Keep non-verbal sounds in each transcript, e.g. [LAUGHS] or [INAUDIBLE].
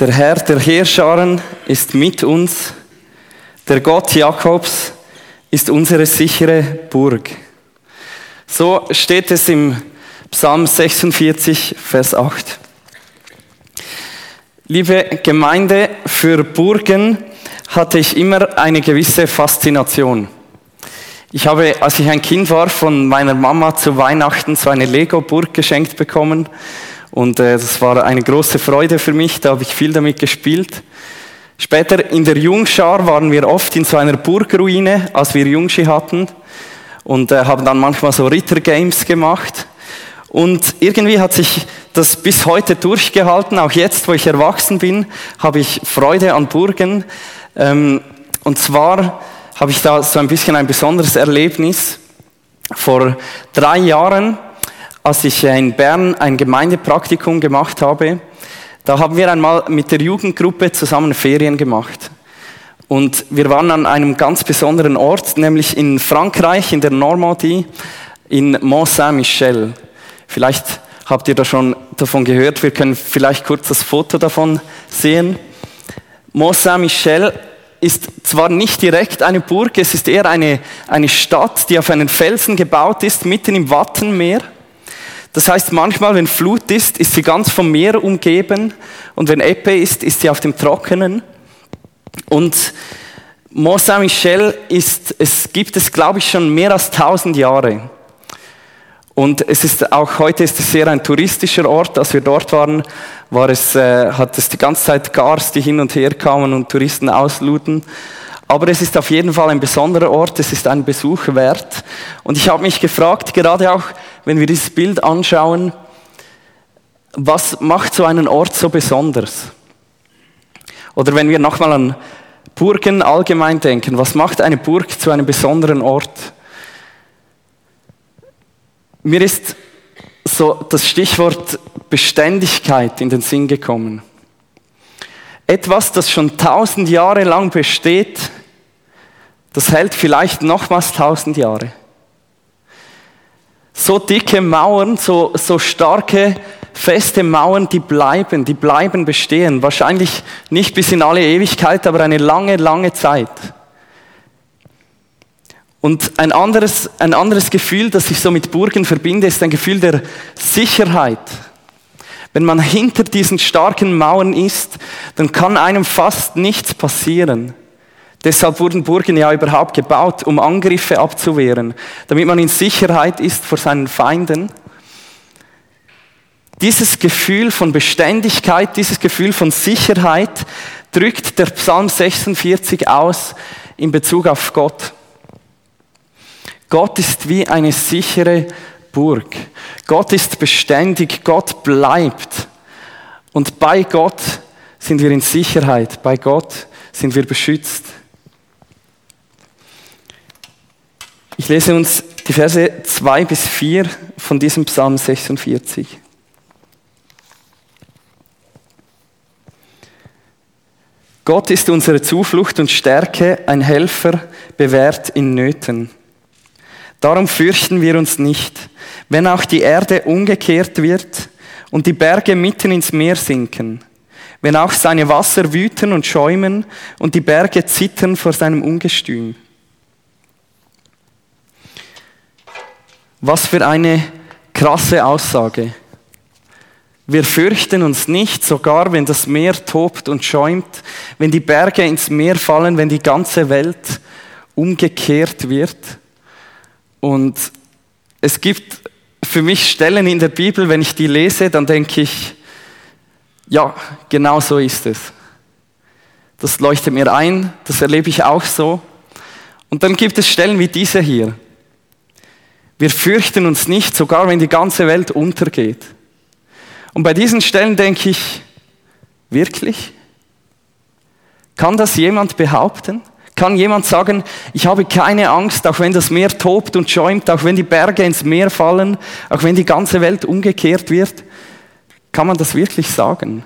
Der Herr der Heerscharen ist mit uns. Der Gott Jakobs ist unsere sichere Burg. So steht es im Psalm 46, Vers 8. Liebe Gemeinde, für Burgen hatte ich immer eine gewisse Faszination. Ich habe, als ich ein Kind war, von meiner Mama zu Weihnachten so eine Lego-Burg geschenkt bekommen. Und äh, das war eine große Freude für mich, da habe ich viel damit gespielt. Später in der Jungschar waren wir oft in so einer Burgruine, als wir Jungschi hatten und äh, haben dann manchmal so Rittergames gemacht. Und irgendwie hat sich das bis heute durchgehalten, auch jetzt, wo ich erwachsen bin, habe ich Freude an Burgen. Ähm, und zwar habe ich da so ein bisschen ein besonderes Erlebnis. Vor drei Jahren als ich in Bern ein Gemeindepraktikum gemacht habe, da haben wir einmal mit der Jugendgruppe zusammen Ferien gemacht. Und wir waren an einem ganz besonderen Ort, nämlich in Frankreich, in der Normandie, in Mont Saint-Michel. Vielleicht habt ihr da schon davon gehört, wir können vielleicht kurz das Foto davon sehen. Mont Saint-Michel ist zwar nicht direkt eine Burg, es ist eher eine, eine Stadt, die auf einen Felsen gebaut ist, mitten im Wattenmeer. Das heißt, manchmal, wenn Flut ist, ist sie ganz vom Meer umgeben und wenn Ebbe ist, ist sie auf dem Trockenen. Und Mont Saint-Michel ist, es gibt es, glaube ich, schon mehr als tausend Jahre. Und es ist auch heute ist es sehr ein touristischer Ort. Als wir dort waren, war es, äh, hat es die ganze Zeit Gars, die hin und her kamen und Touristen ausluden. Aber es ist auf jeden Fall ein besonderer Ort, es ist ein Besuch wert. Und ich habe mich gefragt, gerade auch, wenn wir dieses Bild anschauen, was macht so einen Ort so besonders? Oder wenn wir nochmal an Burgen allgemein denken, was macht eine Burg zu einem besonderen Ort? Mir ist so das Stichwort Beständigkeit in den Sinn gekommen. Etwas, das schon tausend Jahre lang besteht, das hält vielleicht nochmals tausend Jahre. So dicke Mauern, so, so starke, feste Mauern, die bleiben, die bleiben bestehen. Wahrscheinlich nicht bis in alle Ewigkeit, aber eine lange, lange Zeit. Und ein anderes, ein anderes Gefühl, das ich so mit Burgen verbinde, ist ein Gefühl der Sicherheit. Wenn man hinter diesen starken Mauern ist, dann kann einem fast nichts passieren. Deshalb wurden Burgen ja überhaupt gebaut, um Angriffe abzuwehren, damit man in Sicherheit ist vor seinen Feinden. Dieses Gefühl von Beständigkeit, dieses Gefühl von Sicherheit drückt der Psalm 46 aus in Bezug auf Gott. Gott ist wie eine sichere Burg. Gott ist beständig, Gott bleibt. Und bei Gott sind wir in Sicherheit, bei Gott sind wir beschützt. Ich lese uns die Verse 2 bis 4 von diesem Psalm 46. Gott ist unsere Zuflucht und Stärke, ein Helfer, bewährt in Nöten. Darum fürchten wir uns nicht, wenn auch die Erde umgekehrt wird und die Berge mitten ins Meer sinken, wenn auch seine Wasser wüten und schäumen und die Berge zittern vor seinem Ungestüm. Was für eine krasse Aussage. Wir fürchten uns nicht, sogar wenn das Meer tobt und schäumt, wenn die Berge ins Meer fallen, wenn die ganze Welt umgekehrt wird. Und es gibt für mich Stellen in der Bibel, wenn ich die lese, dann denke ich, ja, genau so ist es. Das leuchtet mir ein, das erlebe ich auch so. Und dann gibt es Stellen wie diese hier. Wir fürchten uns nicht, sogar wenn die ganze Welt untergeht. Und bei diesen Stellen denke ich, wirklich? Kann das jemand behaupten? Kann jemand sagen, ich habe keine Angst, auch wenn das Meer tobt und schäumt, auch wenn die Berge ins Meer fallen, auch wenn die ganze Welt umgekehrt wird? Kann man das wirklich sagen?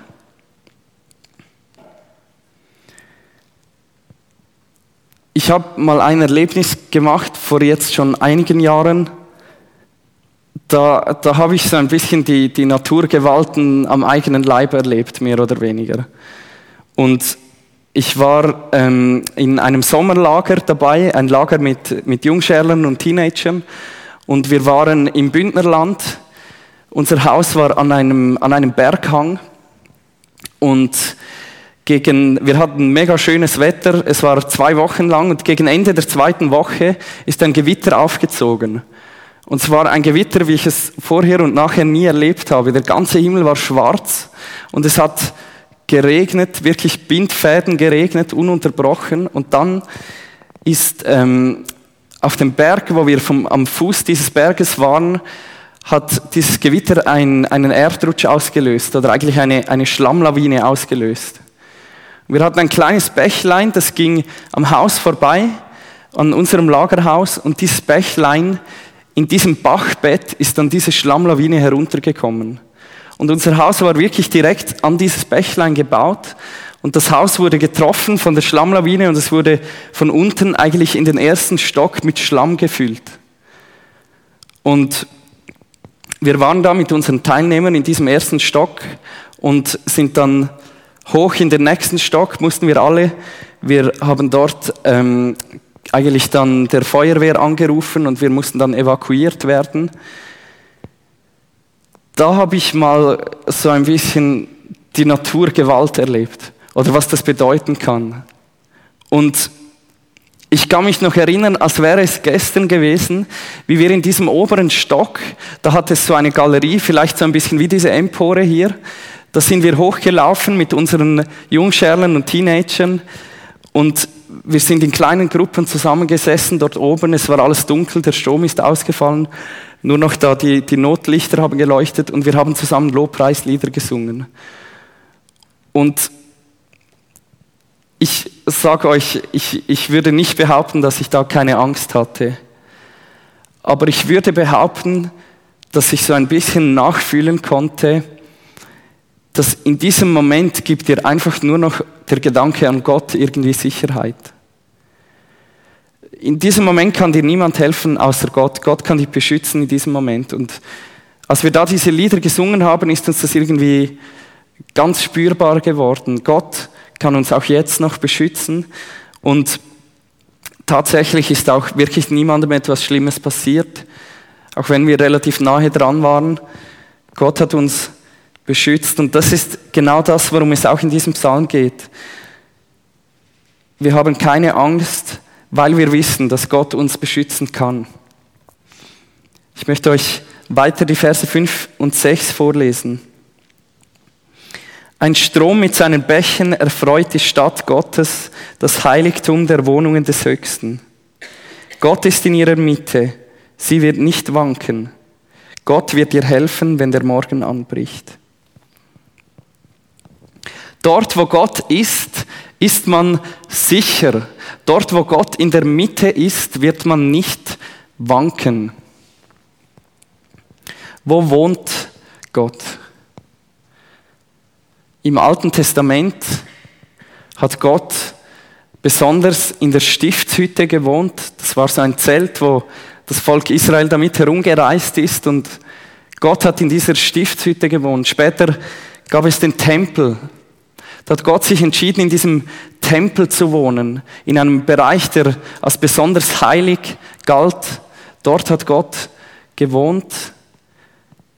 Ich habe mal ein Erlebnis gemacht vor jetzt schon einigen Jahren da, da habe ich so ein bisschen die, die Naturgewalten am eigenen Leib erlebt, mehr oder weniger. Und ich war ähm, in einem Sommerlager dabei, ein Lager mit, mit Jungschärlern und Teenagern. Und wir waren im Bündnerland. Unser Haus war an einem, an einem Berghang. Und gegen, wir hatten mega schönes Wetter. Es war zwei Wochen lang. Und gegen Ende der zweiten Woche ist ein Gewitter aufgezogen. Und es war ein Gewitter, wie ich es vorher und nachher nie erlebt habe. Der ganze Himmel war schwarz und es hat geregnet, wirklich Bindfäden geregnet, ununterbrochen. Und dann ist ähm, auf dem Berg, wo wir vom, am Fuß dieses Berges waren, hat dieses Gewitter ein, einen Erdrutsch ausgelöst oder eigentlich eine, eine Schlammlawine ausgelöst. Wir hatten ein kleines Bächlein, das ging am Haus vorbei, an unserem Lagerhaus und dieses Bächlein in diesem Bachbett ist dann diese Schlammlawine heruntergekommen. Und unser Haus war wirklich direkt an dieses Bächlein gebaut. Und das Haus wurde getroffen von der Schlammlawine und es wurde von unten eigentlich in den ersten Stock mit Schlamm gefüllt. Und wir waren da mit unseren Teilnehmern in diesem ersten Stock und sind dann hoch in den nächsten Stock, mussten wir alle. Wir haben dort ähm, eigentlich dann der Feuerwehr angerufen und wir mussten dann evakuiert werden. Da habe ich mal so ein bisschen die Naturgewalt erlebt oder was das bedeuten kann. Und ich kann mich noch erinnern, als wäre es gestern gewesen, wie wir in diesem oberen Stock, da hat es so eine Galerie, vielleicht so ein bisschen wie diese Empore hier, da sind wir hochgelaufen mit unseren Jungschärlern und Teenagern und wir sind in kleinen Gruppen zusammengesessen dort oben. Es war alles dunkel, der Strom ist ausgefallen. Nur noch da die, die Notlichter haben geleuchtet und wir haben zusammen Lobpreislieder gesungen. Und ich sage euch, ich, ich würde nicht behaupten, dass ich da keine Angst hatte. Aber ich würde behaupten, dass ich so ein bisschen nachfühlen konnte, dass in diesem Moment gibt dir einfach nur noch der Gedanke an Gott irgendwie Sicherheit. In diesem Moment kann dir niemand helfen außer Gott. Gott kann dich beschützen in diesem Moment. Und als wir da diese Lieder gesungen haben, ist uns das irgendwie ganz spürbar geworden. Gott kann uns auch jetzt noch beschützen. Und tatsächlich ist auch wirklich niemandem etwas Schlimmes passiert, auch wenn wir relativ nahe dran waren. Gott hat uns beschützt. Und das ist genau das, worum es auch in diesem Psalm geht. Wir haben keine Angst, weil wir wissen, dass Gott uns beschützen kann. Ich möchte euch weiter die Verse 5 und 6 vorlesen. Ein Strom mit seinen Bächen erfreut die Stadt Gottes, das Heiligtum der Wohnungen des Höchsten. Gott ist in ihrer Mitte, sie wird nicht wanken. Gott wird ihr helfen, wenn der Morgen anbricht. Dort, wo Gott ist, ist man sicher. Dort, wo Gott in der Mitte ist, wird man nicht wanken. Wo wohnt Gott? Im Alten Testament hat Gott besonders in der Stiftshütte gewohnt. Das war so ein Zelt, wo das Volk Israel damit herumgereist ist und Gott hat in dieser Stiftshütte gewohnt. Später gab es den Tempel, da hat Gott sich entschieden, in diesem Tempel zu wohnen, in einem Bereich, der als besonders heilig galt. Dort hat Gott gewohnt,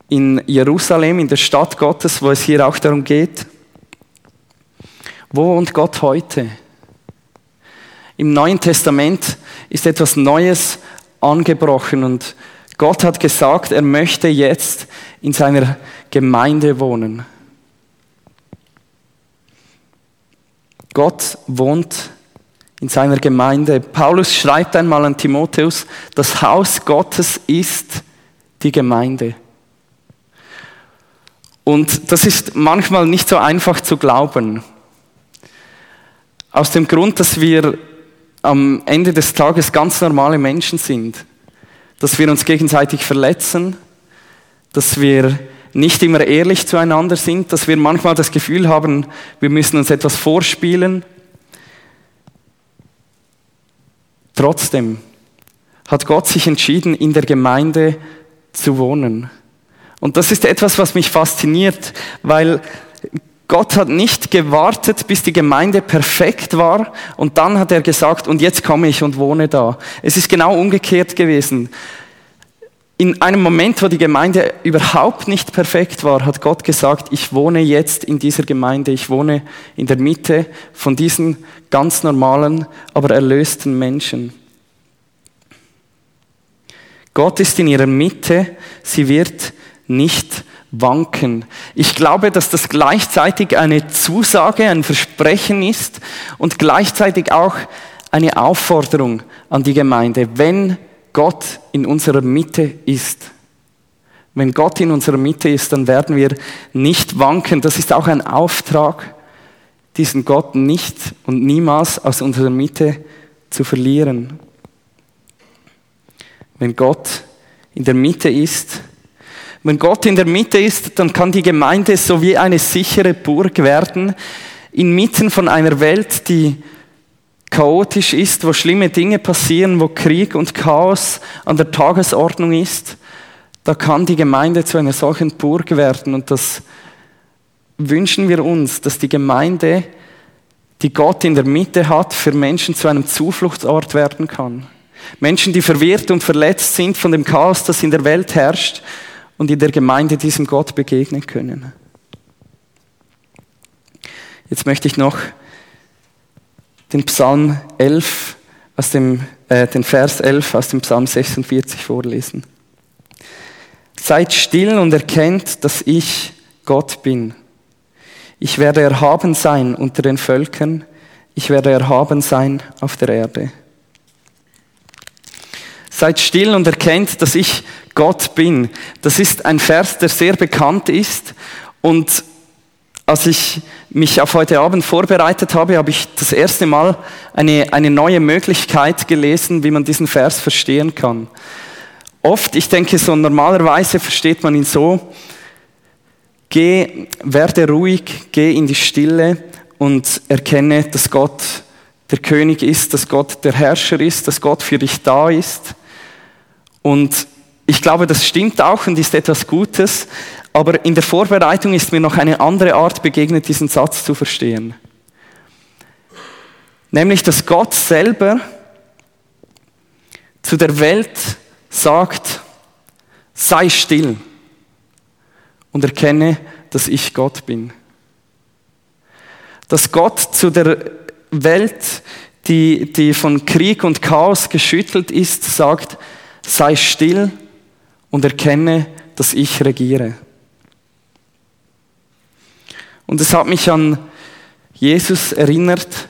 in Jerusalem, in der Stadt Gottes, wo es hier auch darum geht. Wo wohnt Gott heute? Im Neuen Testament ist etwas Neues angebrochen und Gott hat gesagt, er möchte jetzt in seiner Gemeinde wohnen. Gott wohnt in seiner Gemeinde. Paulus schreibt einmal an Timotheus, das Haus Gottes ist die Gemeinde. Und das ist manchmal nicht so einfach zu glauben. Aus dem Grund, dass wir am Ende des Tages ganz normale Menschen sind. Dass wir uns gegenseitig verletzen, dass wir nicht immer ehrlich zueinander sind, dass wir manchmal das Gefühl haben, wir müssen uns etwas vorspielen. Trotzdem hat Gott sich entschieden, in der Gemeinde zu wohnen. Und das ist etwas, was mich fasziniert, weil Gott hat nicht gewartet, bis die Gemeinde perfekt war und dann hat er gesagt, und jetzt komme ich und wohne da. Es ist genau umgekehrt gewesen. In einem Moment, wo die Gemeinde überhaupt nicht perfekt war, hat Gott gesagt, ich wohne jetzt in dieser Gemeinde, ich wohne in der Mitte von diesen ganz normalen, aber erlösten Menschen. Gott ist in ihrer Mitte, sie wird nicht wanken. Ich glaube, dass das gleichzeitig eine Zusage, ein Versprechen ist und gleichzeitig auch eine Aufforderung an die Gemeinde. Wenn Gott in unserer Mitte ist, wenn Gott in unserer Mitte ist, dann werden wir nicht wanken. Das ist auch ein Auftrag, diesen Gott nicht und niemals aus unserer Mitte zu verlieren. Wenn Gott in der Mitte ist, wenn Gott in der Mitte ist, dann kann die Gemeinde so wie eine sichere Burg werden, inmitten von einer Welt, die chaotisch ist, wo schlimme Dinge passieren, wo Krieg und Chaos an der Tagesordnung ist. Da kann die Gemeinde zu einer solchen Burg werden und das wünschen wir uns, dass die Gemeinde, die Gott in der Mitte hat, für Menschen zu einem Zufluchtsort werden kann. Menschen, die verwirrt und verletzt sind von dem Chaos, das in der Welt herrscht und in der Gemeinde diesem Gott begegnen können. Jetzt möchte ich noch den Psalm 11 aus dem, äh, den Vers 11 aus dem Psalm 46 vorlesen. Seid still und erkennt, dass ich Gott bin. Ich werde erhaben sein unter den Völkern. Ich werde erhaben sein auf der Erde. Seid still und erkennt, dass ich Gott bin. Das ist ein Vers, der sehr bekannt ist. Und als ich mich auf heute Abend vorbereitet habe, habe ich das erste Mal eine, eine neue Möglichkeit gelesen, wie man diesen Vers verstehen kann. Oft, ich denke so normalerweise versteht man ihn so, geh, werde ruhig, geh in die Stille und erkenne, dass Gott der König ist, dass Gott der Herrscher ist, dass Gott für dich da ist. Und ich glaube, das stimmt auch und ist etwas Gutes, aber in der Vorbereitung ist mir noch eine andere Art begegnet, diesen Satz zu verstehen. Nämlich, dass Gott selber zu der Welt sagt, sei still und erkenne, dass ich Gott bin. Dass Gott zu der Welt, die, die von Krieg und Chaos geschüttelt ist, sagt, sei still und erkenne, dass ich regiere. Und es hat mich an Jesus erinnert,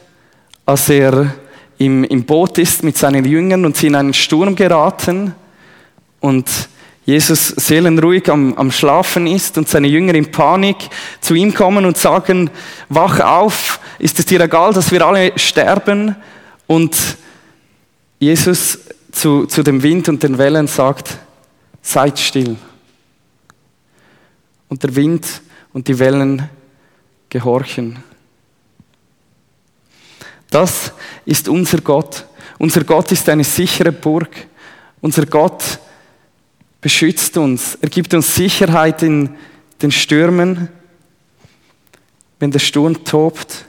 als er im, im Boot ist mit seinen Jüngern und sie in einen Sturm geraten und Jesus seelenruhig am, am Schlafen ist und seine Jünger in Panik zu ihm kommen und sagen, wach auf, ist es dir egal, dass wir alle sterben? Und Jesus zu, zu dem Wind und den Wellen sagt, seid still. Und der Wind und die Wellen gehorchen. Das ist unser Gott. Unser Gott ist eine sichere Burg. Unser Gott beschützt uns. Er gibt uns Sicherheit in den Stürmen, wenn der Sturm tobt,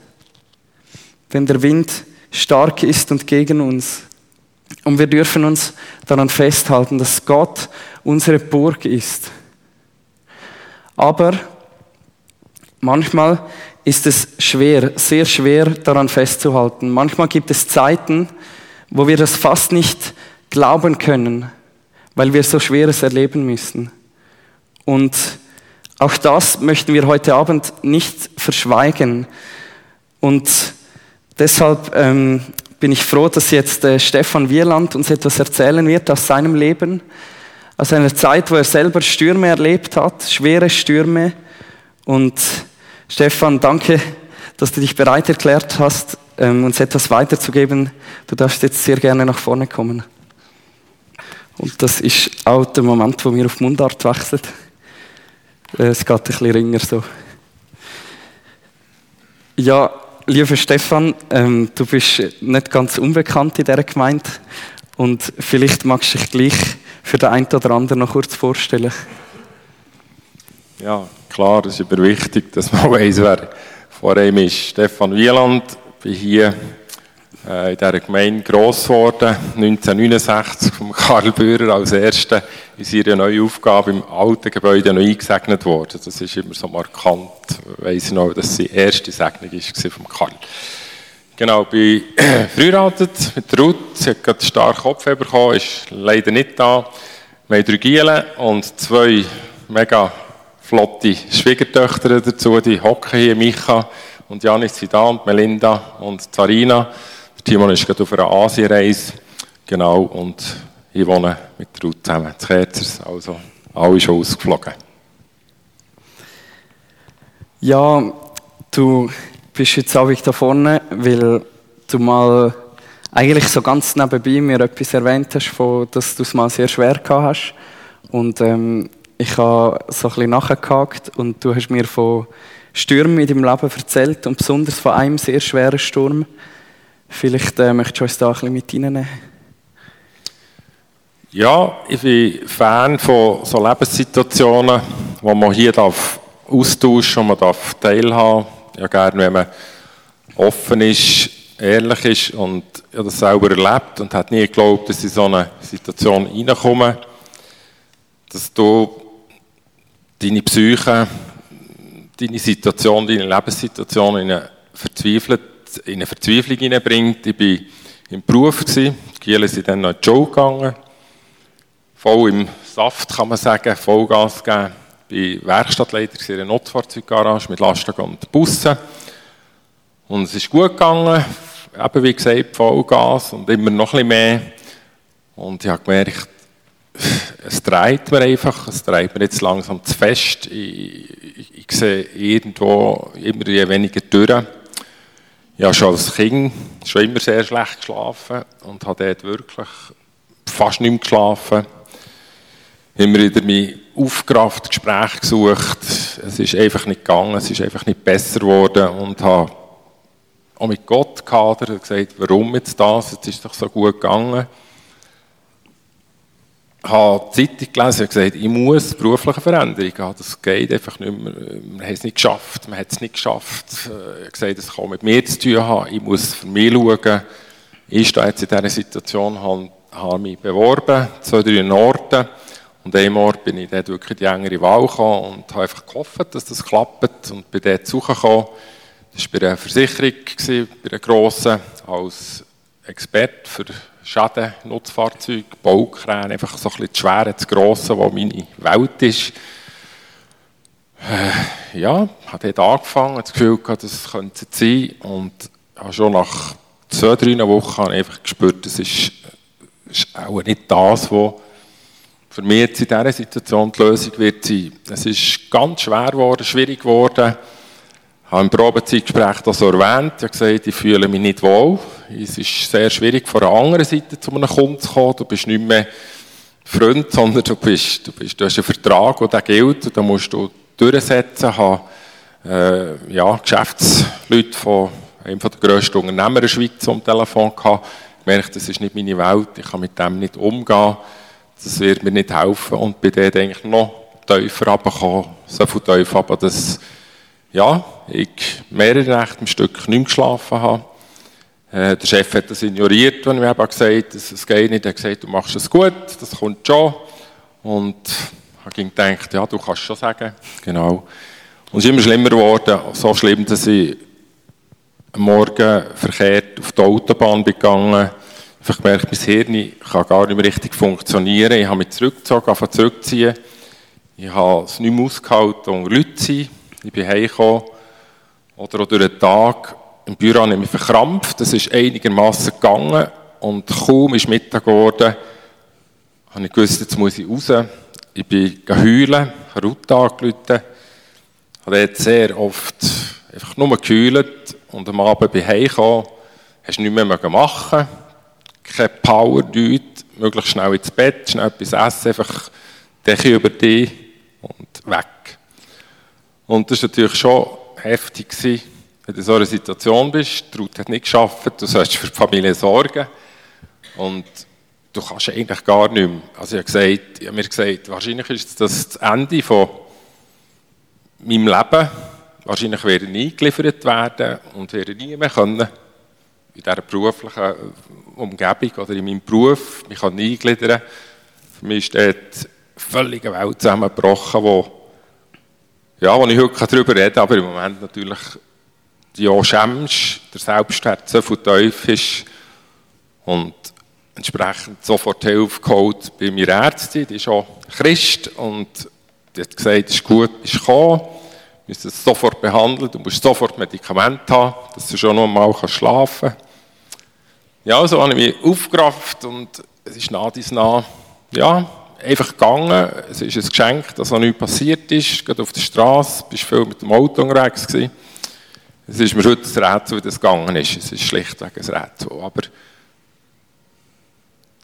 wenn der Wind stark ist und gegen uns. Und wir dürfen uns daran festhalten, dass Gott unsere Burg ist. Aber manchmal ist es schwer, sehr schwer daran festzuhalten. Manchmal gibt es Zeiten, wo wir das fast nicht glauben können, weil wir so Schweres erleben müssen. Und auch das möchten wir heute Abend nicht verschweigen. Und deshalb ähm, bin ich froh, dass jetzt äh, Stefan Wieland uns etwas erzählen wird aus seinem Leben, aus einer Zeit, wo er selber Stürme erlebt hat, schwere Stürme. Und Stefan, danke, dass du dich bereit erklärt hast, ähm, uns etwas weiterzugeben. Du darfst jetzt sehr gerne nach vorne kommen. Und das ist auch der Moment, wo mir auf Mundart wechselt. Äh, es geht ein bisschen ringer so. Ja, lieber Stefan, ähm, du bist nicht ganz unbekannt in dieser Gemeinde und vielleicht magst du dich gleich für den einen oder anderen noch kurz vorstellen. Ja, klar, es ist aber wichtig, dass man [LAUGHS] weiss, wer vor einem ist. Stefan Wieland, bin hier äh, in dieser Gemeinde gross geworden, 1969 von Karl Bührer als Erster in seiner neuen Aufgabe im alten Gebäude noch eingesegnet worden. Das ist immer so markant, weiss ich noch, dass die erste Segnung war von Karl. Genau, bin [CLEARS THROAT] verheiratet mit Ruth, sie hat gerade stark Kopfweh bekommen, ist leider nicht da. Wir haben drei Gielen und zwei mega flotte Schwiegertöchter dazu, die hocken hier, Micha und Janis sind da und Melinda und Zarina. Timon ist gerade auf einer Asienreise, genau, und ich wohne mit Ruth zusammen zu Kerzers, also alle schon ausgeflogen. Ja, du bist jetzt auch da vorne, weil du mal eigentlich so ganz nebenbei mir etwas erwähnt hast, dass du es mal sehr schwer gehabt hast. Und ähm, ich habe so ein bisschen nachgehakt und du hast mir von Stürmen in deinem Leben erzählt und besonders von einem sehr schweren Sturm. Vielleicht äh, möchtest du uns da ein bisschen mit reinnehmen. Ja, ich bin Fan von so Lebenssituationen, wo man hier darf austauschen, wo man darf teilhaben. Ja, gerne, wenn man offen ist, ehrlich ist und ich das selber erlebt und hat nie geglaubt, dass in so eine Situation reinkomme, dass du deine Psyche, deine Situation, deine Lebenssituation in eine, Verzweifelt, in eine Verzweiflung hineinbringt. Ich war im Beruf, die Gielen sind dann noch in die Show gegangen, voll im Saft kann man sagen, Vollgas gegeben. Ich war Werkstattleiter in einer Notfahrzeuggarage mit Lasten und Bussen. Und es ist gut gegangen, eben wie gesagt, Vollgas und immer noch ein bisschen mehr. Und ich habe gemerkt, es dreht mir einfach, es dreht mir jetzt langsam zu fest. Ich, ich, ich sehe irgendwo immer weniger durch. Ich habe schon als Kind schon immer sehr schlecht geschlafen und habe dort wirklich fast nicht mehr geschlafen. Immer wieder mich aufgerafft, Gespräche gesucht. Es ist einfach nicht gegangen, es ist einfach nicht besser geworden und habe auch mit Gott gehadert und gesagt, warum jetzt das, jetzt ist es doch so gut gegangen habe die Zeitung gelesen und gesagt, ich muss berufliche Veränderung haben. Das geht einfach nicht mehr. Man hat es nicht geschafft. Man hat es nicht geschafft. Ich habe gesagt, es kann mit mir zu tun haben. Ich muss für mich schauen. Ich stehe jetzt in dieser Situation, habe, habe mich beworben, zwei, drei Orten. Und einem Ort bin ich dort wirklich die engere Wahl gekommen und habe einfach gehofft, dass das klappt. Und bin dort zugekommen. Das war bei einer Versicherung, bei einer grossen, als Experte für Schaden, Nutzfahrzeuge, Baukräne, einfach so ein bisschen das Schwere, das Grosse, was meine Welt ist. Äh, ja, habe dort angefangen, das Gefühl gehabt, das könnte es sein und habe schon nach zwei, drei Wochen einfach gespürt, das ist, ist auch nicht das, was für mich jetzt in dieser Situation die Lösung wird sein. Es ist ganz schwer geworden, schwierig geworden, ich habe im Probezeitgespräch das erwähnt. Ich habe gesagt, ich fühle mich nicht wohl. Es ist sehr schwierig, von einer anderen Seite zu einem Kunden zu kommen. Du bist nicht mehr Freund, [LAUGHS] sondern du, bist, du, bist, du hast einen Vertrag, der gilt. Und da musst du durchsetzen. Ich habe äh, ja, Geschäftsleute von einem der grössten Unternehmer der Schweiz am Telefon gehabt. Ich merke, das ist nicht meine Welt. Ich kann mit dem nicht umgehen. Das wird mir nicht helfen. Und bei dort eigentlich noch tiefer runtergekommen. So viel tiefer, aber das ja, ich mehrere Nächte am Stück nicht geschlafen habe. Äh, der Chef hat das ignoriert, wenn ich mir gesagt habe, es geht nicht. Er hat gesagt, du machst es gut, das kommt schon. Und ich habe gedacht, ja, du kannst schon sagen. Genau. Und es ist immer schlimmer geworden, so schlimm, dass ich am Morgen verkehrt auf die Autobahn gegangen Ich habe mein Hirn kann gar nicht mehr richtig funktionieren. Ich habe mich zurückgezogen, angefangen zurückziehen. Ich habe es nicht mehr ausgehalten, unter Leute zu sein. Ich bin heimgekommen oder auch durch den Tag. Im Büro habe ich mich verkrampft. Das ist einigermaßen gegangen. Und kaum ist Mittag geworden, habe ich gewusst, jetzt muss ich raus. Ich bin heulen, habe Ruth angerufen, habe dort sehr oft einfach nur geheult. Und am Abend bin ich heimgekommen, hast nichts mehr machen. Keine Power, nichts, möglichst schnell ins Bett, schnell etwas essen, einfach Decke über dich und weg. Und das war natürlich schon heftig, wenn du in so einer Situation bist. Die Ruth hat nicht geschafft, du sollst für die Familie sorgen. Und du kannst eigentlich gar nicht mehr. Also ich habe, gesagt, ich habe mir gesagt, wahrscheinlich ist das das Ende von meinem Leben, wahrscheinlich werde ich nie geliefert werden und werde nie mehr können, in dieser beruflichen Umgebung oder in meinem Beruf mich eingliedern Für mich ist dort völlige Welt zusammengebrochen, wo, ja, wo ich heute darüber kann, aber im Moment natürlich ja schämst, der Selbstwert so viel tief ist und entsprechend sofort Hilfe geholt bei meiner Ärztin, die ist auch Christ und die hat gesagt, es ist gut, bist gekommen, du musst es sofort behandeln, du musst sofort Medikamente haben, dass du schon noch einmal schlafen kannst. Ja, so habe ich mich aufgerafft und es ist nah dies nah, ja, einfach gegangen. Es ist ein Geschenk, dass noch nichts passiert ist. Gerade auf der Straße, bist viel mit dem Auto unterwegs gewesen. Es ist mir heute ein Rätsel, wie das gegangen ist. Es ist schlichtweg ein Rätsel. Aber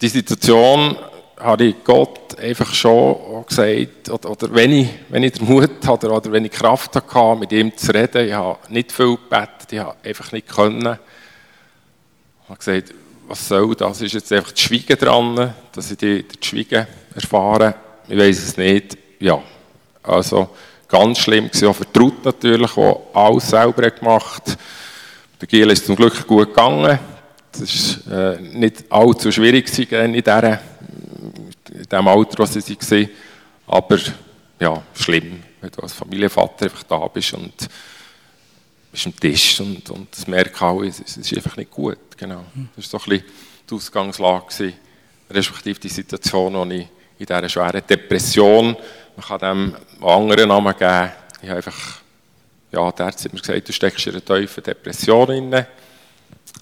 die Situation habe ich Gott einfach schon gesagt, oder, oder wenn, ich, wenn ich den Mut hatte, oder wenn ich Kraft hatte, mit ihm zu reden, ich habe nicht viel gebetet, ich habe einfach nicht können. Ich habe gesagt, was soll das? Ist jetzt einfach das Schweigen dran, dass ich die, das Schweigen erfahre? Ich weiß es nicht. Ja, also ganz schlimm war auch vertraut natürlich, der alles selber gemacht Der Giel ist zum Glück gut gegangen. Das war äh, nicht allzu schwierig in, dieser, in dem Alter, was sie waren. Aber ja, schlimm, wenn du als Familienvater einfach da bist und bist am Tisch und, und das alle, es, es ist einfach nicht gut. Genau. Das war so ein bisschen die Ausgangslage, respektive die Situation, wo ich in dieser schweren Depression, man kann dem einen anderen Namen geben, ich habe einfach, ja, der hat mir gesagt, du steckst in einer tiefen Depression drin.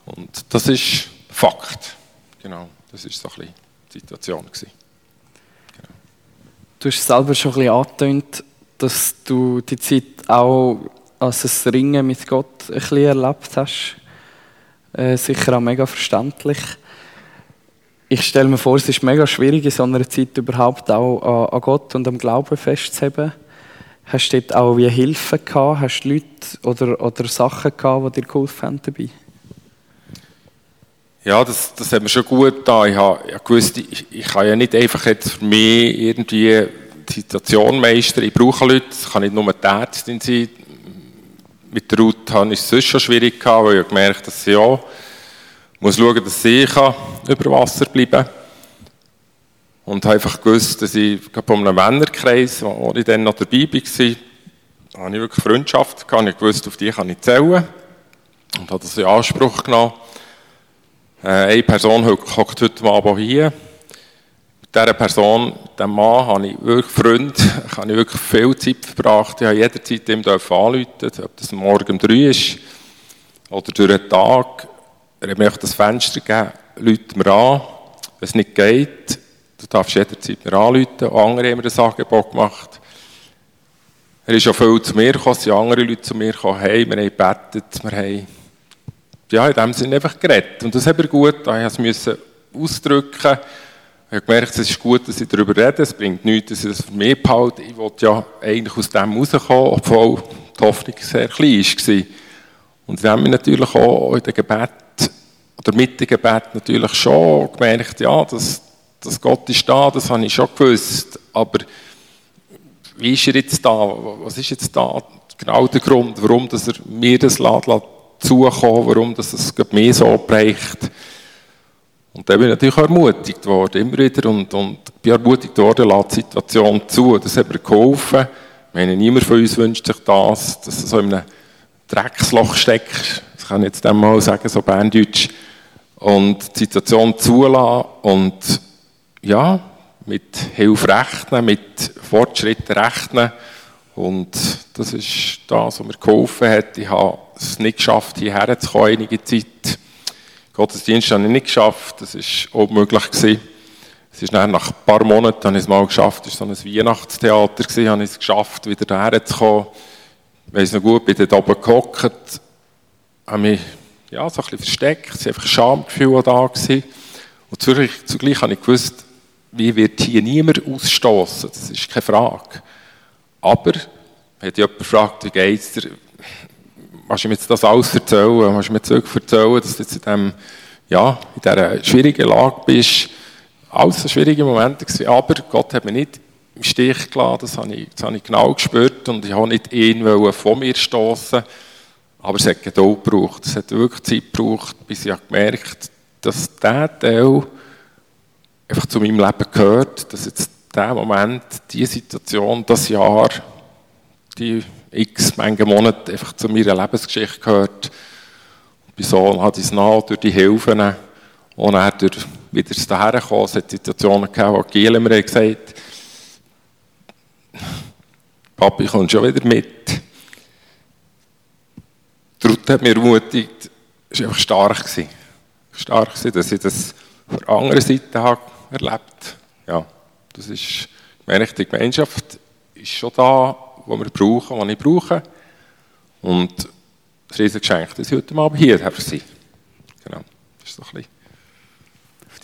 Und das ist Fakt. Genau, das war so ein bisschen die Situation. Genau. Du hast selber schon ein bisschen angetönt, dass du die Zeit auch als ein Ringen mit Gott ein bisschen erlebt hast. Äh, sicher auch mega verständlich. Ich stelle mir vor, es ist mega schwierig, in so einer Zeit überhaupt auch an, Gott und am Glauben festzuheben. Hast du dort auch wie Hilfe gehabt? Hast du Leute oder, oder Sachen gehabt, die dir geholfen haben dabei? Ja, das, das hat mir schon gut getan. Ich habe gewusst, ich, ich kann ja nicht einfach jetzt für mich irgendwie die Situation meistern. Ich brauche Leute, es kann nicht nur die Ärztin sein. Mit der Ruth habe ich es sonst schon schwierig gehabt, weil ich gemerkt habe, dass sie ja muss schauen, dass kann über Wasser bleiben Und habe einfach gewusst, dass ich bei einem Männerkreis, wo ich dann noch dabei war, habe ich wirklich Freundschaft gehabt. Ich wusste, auf die kann ich zählen. Und habe das in Anspruch genommen. Äh, eine Person hockt heute Abend hier. Mit dieser Person, diesem Mann, habe ich wirklich Freunde, habe [LAUGHS] ich wirklich viel Zeit verbracht. Ich habe jederzeit ihm anrufen ob das morgen um drei ist oder durch den Tag. Er mir das Fenster gegeben, Leute mir an. Wenn es nicht geht, du darfst jederzeit mir anrufen. Auch andere haben mir das Angebot gemacht. Er ist auch viel zu mir gekommen, es sind andere Leute zu mir gekommen, hey, wir haben gebetet, wir haben ja, in dem Sinne einfach geredet. Und das hat er gut, ich musste es ausdrücken. Ich habe gemerkt, es ist gut, dass ich darüber rede, es bringt nichts, dass ich das für mich behalte. Ich wollte ja eigentlich aus dem rauskommen, obwohl die Hoffnung sehr klein war. Und sie haben mich natürlich auch in den Gebet oder mit dem Gebet natürlich schon gemerkt, ja, dass, dass Gott ist da, das habe ich schon gewusst. Aber wie ist er jetzt da? Was ist jetzt da genau der Grund, warum dass er mir das lässt, zukommen, warum dass es mir so bricht? Und da bin ich natürlich ermutigt worden, immer wieder. Und, und bin ermutigt worden, lässt die Situation zu. Das hat mir geholfen. Ich meine, niemand von uns wünscht sich das, dass du so in einem Drecksloch steckst. Das kann ich jetzt einmal sagen, so Berndeutsch und die Situation zulassen und ja, mit Hilfe rechnen, mit Fortschritten rechnen. Und das ist das, was mir geholfen hat. Ich habe es nicht geschafft, hierher zu kommen, einige Zeit. Gottesdienst habe ich nicht geschafft, das war unmöglich. Gewesen. Es ist dann nach ein paar Monaten habe ich es mal geschafft, es war so ein Weihnachtstheater, gewesen, habe ich es geschafft, wieder hierher zu kommen. Ich weiss noch gut, bin dort oben gehockt, habe mich ja, so ein bisschen versteckt, es war einfach ein Schamgefühl da. Gewesen. Und zugleich, zugleich habe ich gewusst, wie wird hier niemand ausstoßen, das ist keine Frage. Aber, wenn jemand gefragt, wie geht es dir, kannst du mir jetzt das alles erzählen, kannst du mir zurück dass du jetzt in, dem, ja, in dieser schwierigen Lage bist, alles schwierige Momente gewesen, aber Gott hat mich nicht im Stich gelassen, das habe ich, das habe ich genau gespürt. Und ich habe nicht ihn von mir stoßen, aber es hat Geduld gebraucht, es hat wirklich Zeit gebraucht, bis ich gemerkt dass dieser Teil einfach zu meinem Leben gehört, dass jetzt der Moment, die Situation, das Jahr, die x Menge Monate einfach zu meiner Lebensgeschichte gehört. Und bei so hat es nach durch die Hilfen und er durch wieder daher gekommen. Es hat Situationen gegeben, wo Giele mir gesagt Papi, kommt schon wieder mit. Die Ruth hat mir ermutigt, es war einfach stark. Gewesen. Stark gewesen, dass ich das von der anderen Seite habe erlebt Ja, das ist, ich meine, die Gemeinschaft ist schon da, wo wir brauchen, was ich brauche. Und das Riesengeschenk, dass ich heute Abend hier für Sie. Genau, das ist so ein bisschen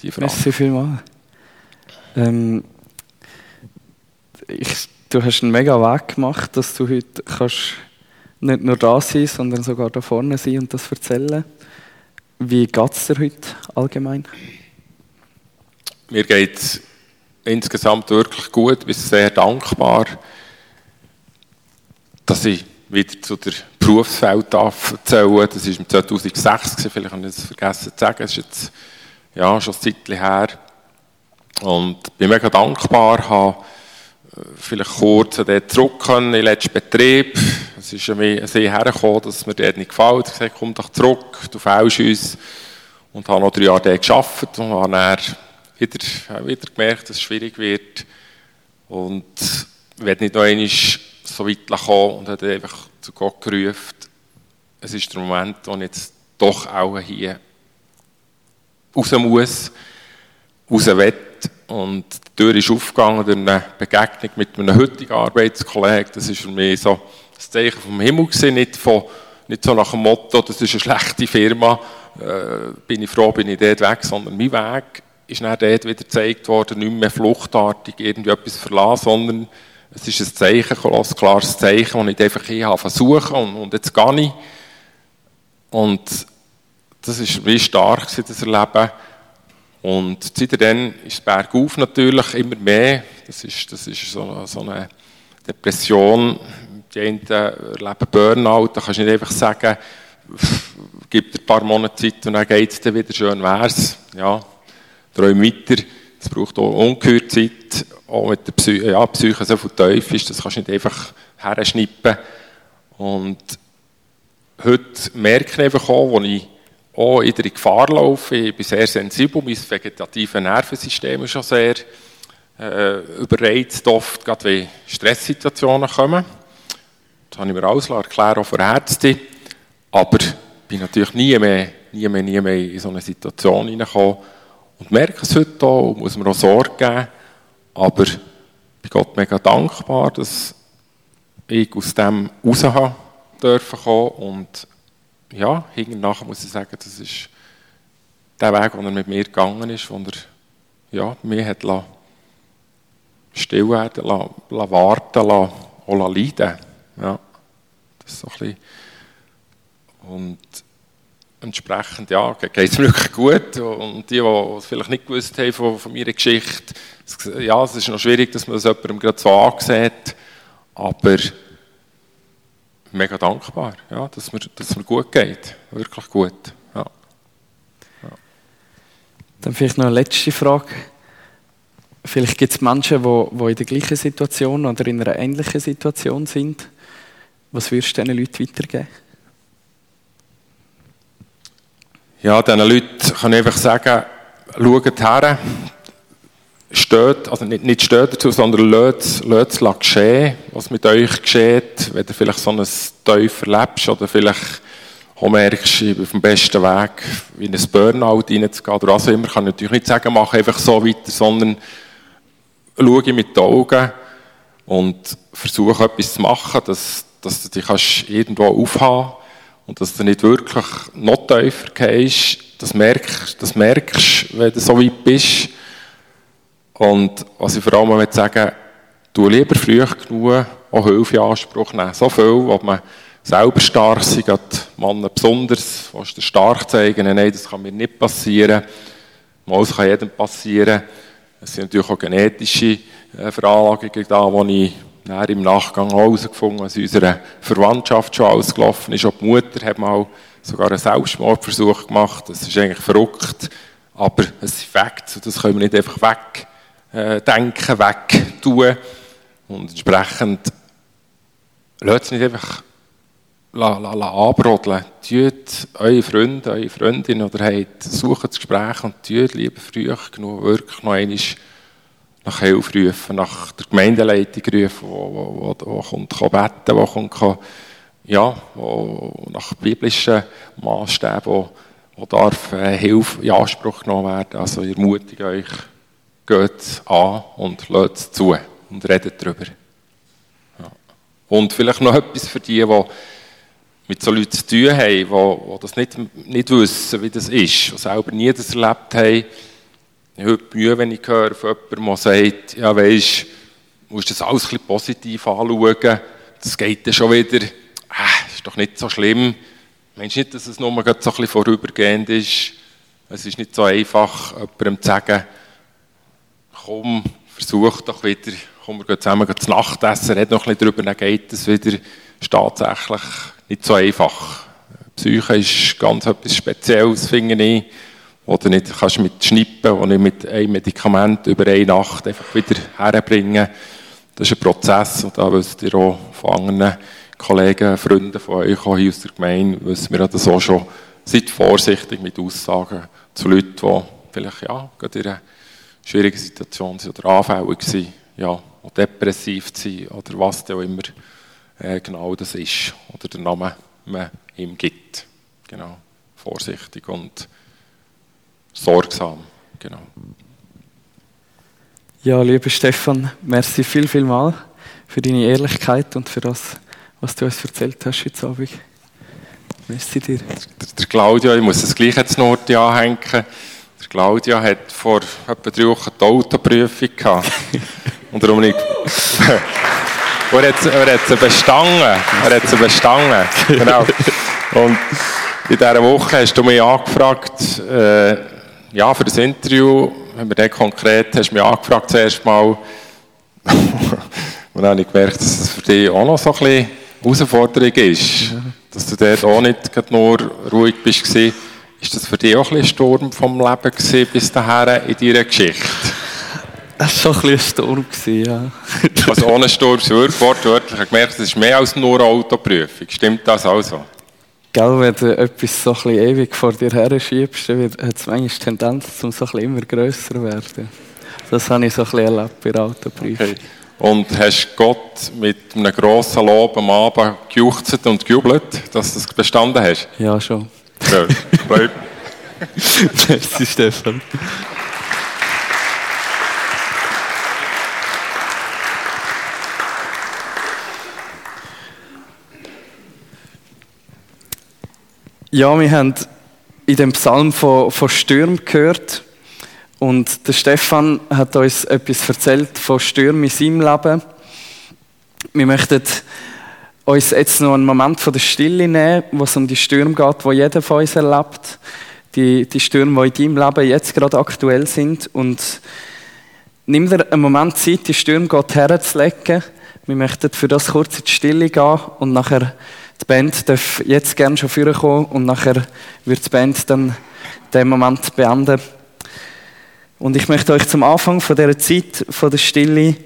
die Frage. Merci vielmals. Ähm, ich, du hast einen mega Weg gemacht, dass du heute kannst nicht nur da sein, sondern sogar da vorne sein und das erzählen. Wie geht es dir heute allgemein? Mir geht es insgesamt wirklich gut. Ich bin sehr dankbar, dass ich wieder zu der Berufswelt erzählen Das war 2006, vielleicht habe ich es vergessen zu sagen. Das ist jetzt ja, schon ein Zeit her. Und bin mega dankbar, habe vielleicht kurz dort zurück können, in den letzten Betrieb. Es ist mir sehr hergekommen, dass es mir dort nicht gefällt. Ich habe gesagt, komm doch zurück, du fehlst uns. Und habe noch drei Jahre dort gearbeitet und habe dann wieder, wieder gemerkt, dass es schwierig wird. Und ich werde nicht noch einmal so weit kommen und habe einfach zu Gott gerufen, es ist der Moment, wo ich jetzt doch auch hier raus muss, raus will. Und die Tür ist aufgegangen durch eine Begegnung mit einem heutigen Arbeitskollegen. Das ist für mich so das Zeichen vom Himmel gewesen, nicht, von, nicht so nach dem Motto, das ist eine schlechte Firma, äh, bin ich froh, bin ich dort weg, sondern mein Weg ist dann dort wieder gezeigt worden, nicht mehr fluchtartig irgendwie etwas verlassen, sondern es ist ein Zeichen, ein klares Zeichen, das ich einfach hier versuche und, und jetzt gehe ich. Und das war wie stark, das Erleben. Und seitdem ist es bergauf natürlich immer mehr. Das ist, das ist so, so eine Depression. Die einen erleben Burnout. Da kannst du nicht einfach sagen, gib dir ein paar Monate Zeit und dann geht es dir wieder, schön wär's. Ja, träum weiter. Es braucht auch ungeheuer Zeit. Auch mit der Psy ja, Psyche so viel tief ist, das kannst du nicht einfach herschnippen. Und heute merke ich einfach auch, wo ich auch in der Gefahr laufe. Ich bin sehr sensibel, mein vegetatives Nervensystem ist schon sehr äh, überreizt, oft, gerade wenn Stresssituationen kommen. Das habe ich mir alles erklären, auch für Ärzte. Aber ich bin natürlich nie mehr, nie mehr, nie mehr in so eine Situation hineingekommen. Und merke es heute auch, muss mir auch Sorge geben. Aber ich bin Gott mega dankbar, dass ich aus dem raus dürfen kommen und ja, nachher muss ich sagen, das ist der Weg, den er mit mir gegangen ist, wo er ja, mich hat lassen, still werden lassen, lassen warten lassen, auch leiden. Ja, das ist so ein bisschen und entsprechend, ja, geht es mir wirklich gut. Und die, die es vielleicht nicht gewusst haben von, von meiner Geschichte, ja, es ist noch schwierig, dass man das jemandem gerade so ansieht, aber mega dankbar, ja, dass, mir, dass es mir gut geht. Wirklich gut. Ja. Ja. Dann vielleicht noch eine letzte Frage. Vielleicht gibt es Menschen, die, die in der gleichen Situation oder in einer ähnlichen Situation sind. Was würdest du diesen Leuten weitergeben? Ja, diesen Leuten kann ich einfach sagen, schaut her, steht, also nicht, nicht steht dazu, sondern lasst es geschehen, was mit euch geschieht, wenn du vielleicht so ein Teufel erlebst oder vielleicht auch merkst, ich bin auf dem besten Weg, in ein Burnout reinzugehen oder auch immer, kann ich natürlich nicht sagen, mach einfach so weiter, sondern schaue mit den Augen und versuche etwas zu machen, dass, dass du dich irgendwo aufhaben und dass du nicht wirklich noch tiefer gehst, das merkst, das merkst, wenn du so weit bist, und was ich vor allem möchte sagen, du lieber früh genug auch Hilfe in Anspruch nehmen. So viel, wo man selber stark sind, gerade Männer besonders, willst du stark zeigen, nein, das kann mir nicht passieren. Mal, es kann jedem passieren. Es sind natürlich auch genetische äh, Veranlagungen da, die ich dann im Nachgang herausgefunden habe, was in unserer Verwandtschaft schon alles gelaufen ist. Auch die Mutter hat mal sogar einen Selbstmordversuch gemacht. Das ist eigentlich verrückt, aber es ist Fakt und das können wir nicht einfach wegdenken, äh, wegtun. Und entsprechend lasst es nicht einfach la, la, la anbrodeln. Tut eure Freunde, eure Freundin oder habt, sucht das Gespräch und tut lieber früh genug wirklich noch einmal nach Hilfe rufen, nach der Gemeindeleitung rufen, wo, wo, wo, wo kommt kann beten, wo kommt kann, ja, wo, nach biblischen Maßstäben, wo, wo darf äh, Hilfe in Anspruch genommen werden. Also ermutige euch, geht an und lasst es zu und redet darüber. Ja. Und vielleicht noch etwas für die, die mit so Leuten zu tun haben, die, die das nicht, nicht wissen, wie das ist, die selber nie das erlebt haben. Ich habe Mühe, wenn ich höre von jemandem, der sagt, ja weisst, du musst das alles ein positiv anschauen, das geht dann schon wieder, äh, ist doch nicht so schlimm. Meinst du nicht, dass es nur so ein bisschen vorübergehend ist? Es ist nicht so einfach, jemandem zu sagen, komm, versuch doch wieder, komm, wir gehen zusammen zu Nacht essen, red noch ein bisschen darüber, dann geht es wieder. Ist tatsächlich nicht so einfach. Psyche ist ganz etwas Spezielles, finde ich, wo du nicht kannst mit Schnippen, wo nicht mit einem Medikament über eine Nacht einfach wieder herbringen. Das ist ein Prozess und da wisst ihr auch von anderen Kollegen, Freunden von euch, auch hier aus der Gemeinde, wissen wir das auch schon. Seid vorsichtig mit Aussagen zu Leuten, die vielleicht ja, gerade in einer schwierigen Situation sind oder anfällig sind, ja, oder depressiv sind oder was auch immer äh, genau das ist oder der Name man ihm gibt. Genau, vorsichtig und sorgsam. Genau. Ja, lieber Stefan, merci viel, viel mal für deine Ehrlichkeit und für das, was du uns erzählt hast heute Abend. Merci dir. Der, der Claudio, ich muss das gleich jetzt noch anhängen. Der Claudio hat vor etwa drei Wochen die Autoprüfung gehabt. [LAUGHS] und darum nicht. er hat, er hat sie bestanden. Er hat sie bestanden. Genau. Und in dieser Woche hast du mich angefragt, äh, ja, für das Interview, wenn wir dann konkret, hast du mich angefragt zuerst mal. [LAUGHS] Und dann habe ich gemerkt, dass das für dich auch noch so ein bisschen Herausforderung ist. Dass du dort auch nicht nur ruhig bist. Ist das für dich auch ein, bisschen Sturm vom Leben gewesen, bis dahin in deiner Geschichte? Es war schon ein, Sturm, ja. [LAUGHS] also ohne Sturm, wortwörtlich. Ich habe gemerkt, es ist mehr als nur Autoprüfung. Stimmt das also? Gell, wenn du etwas so ein ewig vor dir her schiebst, dann hat es manchmal die Tendenz, zum so ein immer grösser zu werden. Das habe ich so ein bisschen erlebt bei der Autoprüfung. Okay. Und hast Gott mit einem grossen Lob am Abend gejuchzt und gejubelt, dass du das bestanden hast? Ja, schon. Ja, [LAUGHS] Merci, Stefan. Ja, wir haben in dem Psalm von, von Stürmen gehört und der Stefan hat uns etwas erzählt von Stürmen in seinem Leben. Wir möchten uns jetzt noch einen Moment von der Stille nehmen, wo es um die Stürme geht, wo jeder von uns erlebt. Die, die Stürme, die in deinem Leben jetzt gerade aktuell sind. Und nimm dir einen Moment Zeit, die Stürme Gott herzulegen. Wir möchten für das kurz in die Stille gehen und nachher die Band darf jetzt gerne schon vorkommen und nachher wird die Band dann den Moment beenden. Und ich möchte euch zum Anfang von dieser Zeit, von der Stille,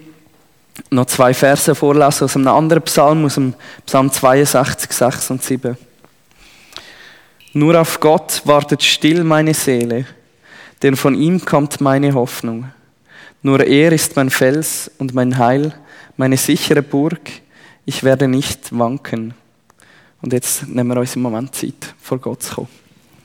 noch zwei Verse vorlesen aus einem anderen Psalm, aus dem Psalm 62, 6 und 7. Nur auf Gott wartet still meine Seele, denn von ihm kommt meine Hoffnung. Nur er ist mein Fels und mein Heil, meine sichere Burg, ich werde nicht wanken. Und jetzt nehmen wir uns im Moment Zeit, vor Gott zu kommen.